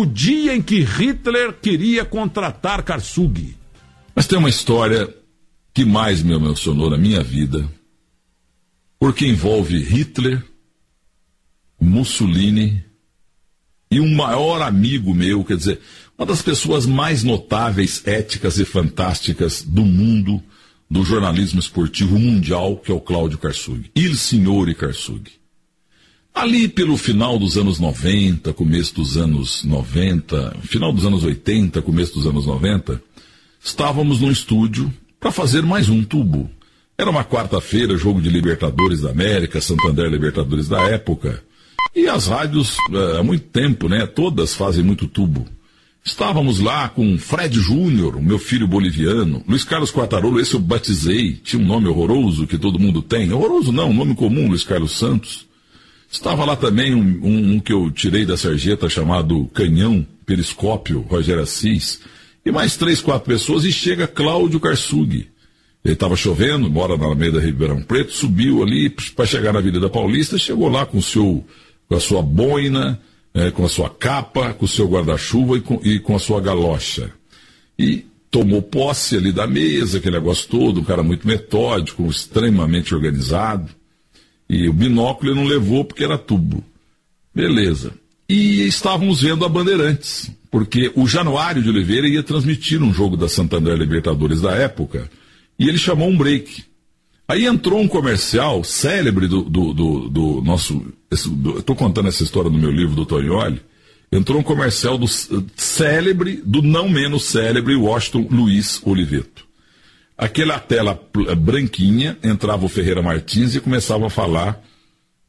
o dia em que Hitler queria contratar Karsug. Mas tem uma história que mais me emocionou na minha vida, porque envolve Hitler, Mussolini e um maior amigo meu, quer dizer, uma das pessoas mais notáveis, éticas e fantásticas do mundo do jornalismo esportivo mundial, que é o Cláudio Karsug. Il Signore Karsug. Ali pelo final dos anos 90, começo dos anos 90, final dos anos 80, começo dos anos 90, estávamos no estúdio para fazer mais um tubo. Era uma quarta-feira, jogo de Libertadores da América, Santander Libertadores da época. E as rádios, eh, há muito tempo, né? Todas fazem muito tubo. Estávamos lá com Fred Júnior, meu filho boliviano, Luiz Carlos Quartarolo, esse eu batizei, tinha um nome horroroso que todo mundo tem. Horroroso não, um nome comum, Luiz Carlos Santos. Estava lá também um, um, um que eu tirei da sarjeta chamado Canhão, Periscópio, Rogério Assis, e mais três, quatro pessoas, e chega Cláudio Karsug. Ele estava chovendo, mora na Alameda Ribeirão Preto, subiu ali para chegar na Avenida Paulista, chegou lá com, seu, com a sua boina, é, com a sua capa, com o seu guarda-chuva e, e com, a sua galocha. E tomou posse ali da mesa, aquele negócio todo, um cara muito metódico, extremamente organizado. E o binóculo ele não levou porque era tubo. Beleza. E estávamos vendo a Bandeirantes, porque o Januário de Oliveira ia transmitir um jogo da Santander Libertadores da época, e ele chamou um break. Aí entrou um comercial célebre do, do, do, do nosso. Estou contando essa história no meu livro do Torioli. Entrou um comercial do célebre, do não menos célebre Washington Luiz Oliveto. Aquela tela branquinha, entrava o Ferreira Martins e começava a falar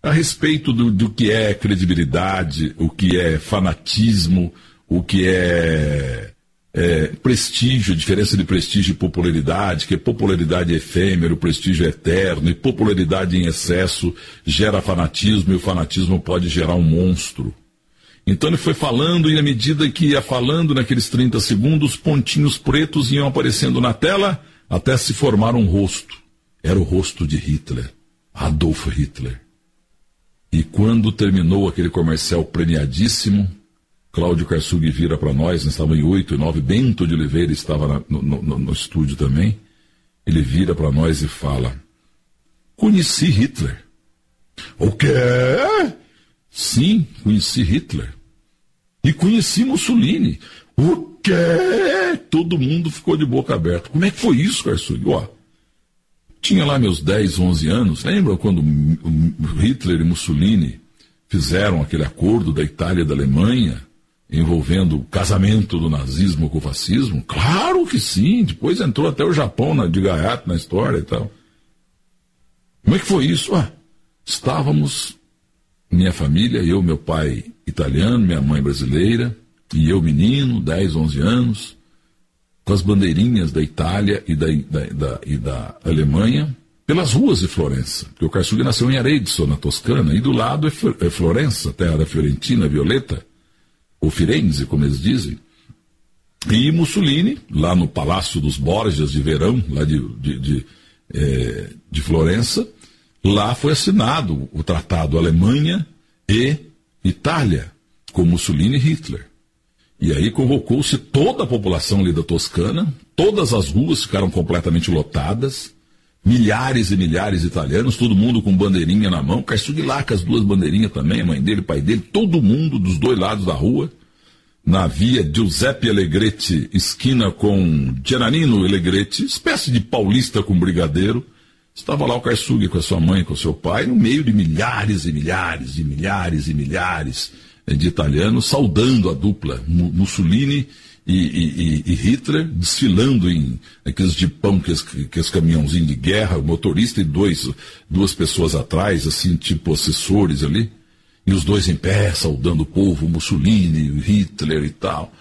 a respeito do, do que é credibilidade, o que é fanatismo, o que é é, prestígio, diferença de prestígio e popularidade, que popularidade é efêmero, prestígio é eterno, e popularidade em excesso gera fanatismo, e o fanatismo pode gerar um monstro. Então ele foi falando, e à medida que ia falando, naqueles 30 segundos, pontinhos pretos iam aparecendo na tela, até se formar um rosto. Era o rosto de Hitler, Adolf Hitler. E quando terminou aquele comercial premiadíssimo, Cláudio Karsug vira para nós, nós estávamos em oito e nove, Bento de Oliveira estava na, no, no, no estúdio também. Ele vira para nós e fala: Conheci Hitler. O quê? Sim, conheci Hitler. E conheci Mussolini. O quê? Todo mundo ficou de boca aberta. Como é que foi isso, Karsug? Ó, tinha lá meus 10, 11 anos. Lembra quando Hitler e Mussolini fizeram aquele acordo da Itália e da Alemanha? envolvendo o casamento do nazismo com o fascismo? Claro que sim. Depois entrou até o Japão na, de gaiato na história e tal. Como é que foi isso? Ah, estávamos, minha família, eu, meu pai italiano, minha mãe brasileira, e eu menino, 10, 11 anos, com as bandeirinhas da Itália e da, da, da, e da Alemanha, pelas ruas de Florença. Porque o Karsug nasceu em Arezzo, na Toscana, e do lado é, é Florença, terra da Fiorentina, Violeta ou Firenze, como eles dizem. E Mussolini, lá no Palácio dos Borgias de Verão, lá de, de, de, é, de Florença, lá foi assinado o tratado Alemanha e Itália, com Mussolini e Hitler. E aí convocou-se toda a população ali da Toscana, todas as ruas ficaram completamente lotadas, milhares e milhares de italianos, todo mundo com bandeirinha na mão, com as duas bandeirinhas também, a mãe dele, o pai dele, todo mundo dos dois lados da rua, na via Giuseppe Allegretti, esquina com Giannino Allegretti, espécie de paulista com brigadeiro, estava lá o Karsug com a sua mãe, com o seu pai, no meio de milhares e milhares e milhares e milhares de italianos, saudando a dupla Mussolini e, e, e, Hitler desfilando em aqueles de pão, que aqueles caminhãozinhos de guerra, o motorista e dois, duas pessoas atrás, assim, tipo assessores ali, e os dois em pé, saudando o povo, Mussolini, Hitler e tal.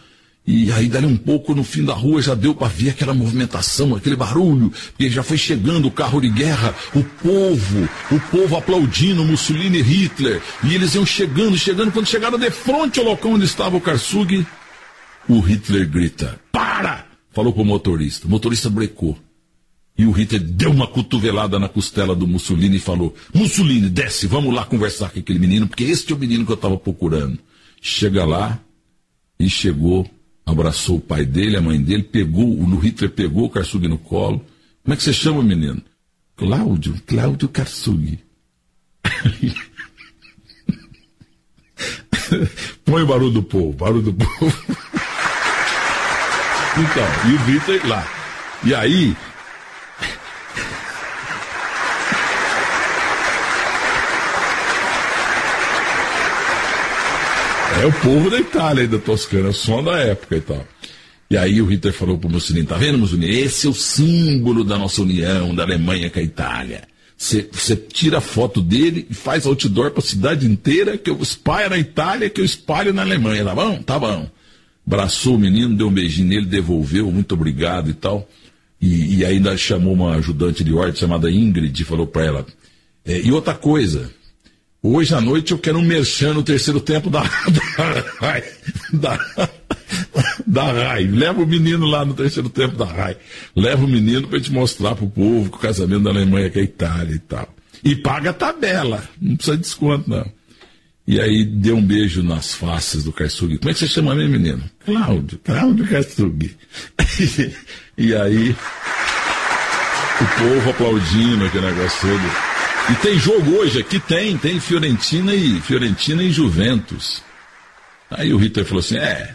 E aí, dali um pouco, no fim da rua, já deu para ver aquela movimentação, aquele barulho, porque já foi chegando o carro de guerra, o povo, o povo aplaudindo Mussolini e Hitler. E eles iam chegando, chegando, quando chegaram de frente ao local onde estava o Karsug, o Hitler grita: Para! Falou pro motorista. O motorista brecou. E o Hitler deu uma cotovelada na costela do Mussolini e falou: Mussolini, desce, vamos lá conversar com aquele menino, porque este é o menino que eu estava procurando. Chega lá, e chegou, abraçou o pai dele, a mãe dele, pegou, o Hitler pegou o Karsug no colo. Como é que você chama, menino? Cláudio, Cláudio Karsug. Põe o barulho do povo, barulho do povo. então, e o Hitler lá. E aí, É o povo da Itália, da Toscana, som da época e tal. E aí o Hitler falou pro Mussolini, tá vendo, Mussolini? Esse é o símbolo da nossa união, da Alemanha com a Itália. Você tira a foto dele e faz outdoor para a cidade inteira, que eu espalho na Itália, que eu espalho na Alemanha, tá bom? Tá bom. Abraçou o menino, deu um beijinho nele, devolveu, muito obrigado e tal. E, e ainda chamou uma ajudante de ordem chamada Ingrid e falou para ela. É, e outra coisa, Hoje à noite eu quero um merchan no terceiro tempo da, da, da, da RAI. Leva o menino lá no terceiro tempo da RAI. Leva o menino para te mostrar pro povo que o casamento da Alemanha que é Itália e tal. E paga a tabela. Não precisa de desconto, não. E aí deu um beijo nas faces do Karsug. Como é que você chama mesmo, menino? Cláudio, Cláudio Karsug. e aí o povo aplaudindo aquele negócio todo. E tem jogo hoje aqui? Tem, tem Fiorentina e Fiorentina e Juventus. Aí o Ritter falou assim: é,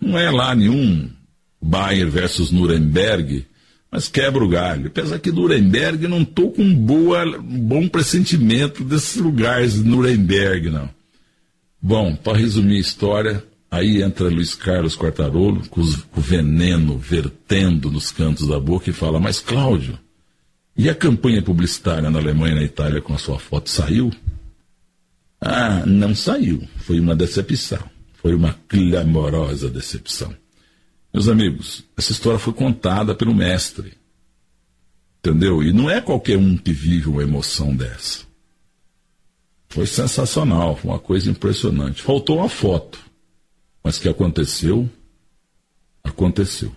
não é lá nenhum Bayern versus Nuremberg, mas quebra o galho. Apesar que Nuremberg não estou com boa, bom pressentimento desses lugares, Nuremberg, não. Bom, para resumir a história, aí entra Luiz Carlos Quartarolo com, com o veneno vertendo nos cantos da boca e fala: Mas Cláudio, e a campanha publicitária na Alemanha e na Itália com a sua foto saiu? Ah, não saiu. Foi uma decepção. Foi uma clamorosa decepção. Meus amigos, essa história foi contada pelo mestre. Entendeu? E não é qualquer um que vive uma emoção dessa. Foi sensacional, foi uma coisa impressionante. Faltou uma foto. Mas que aconteceu, aconteceu.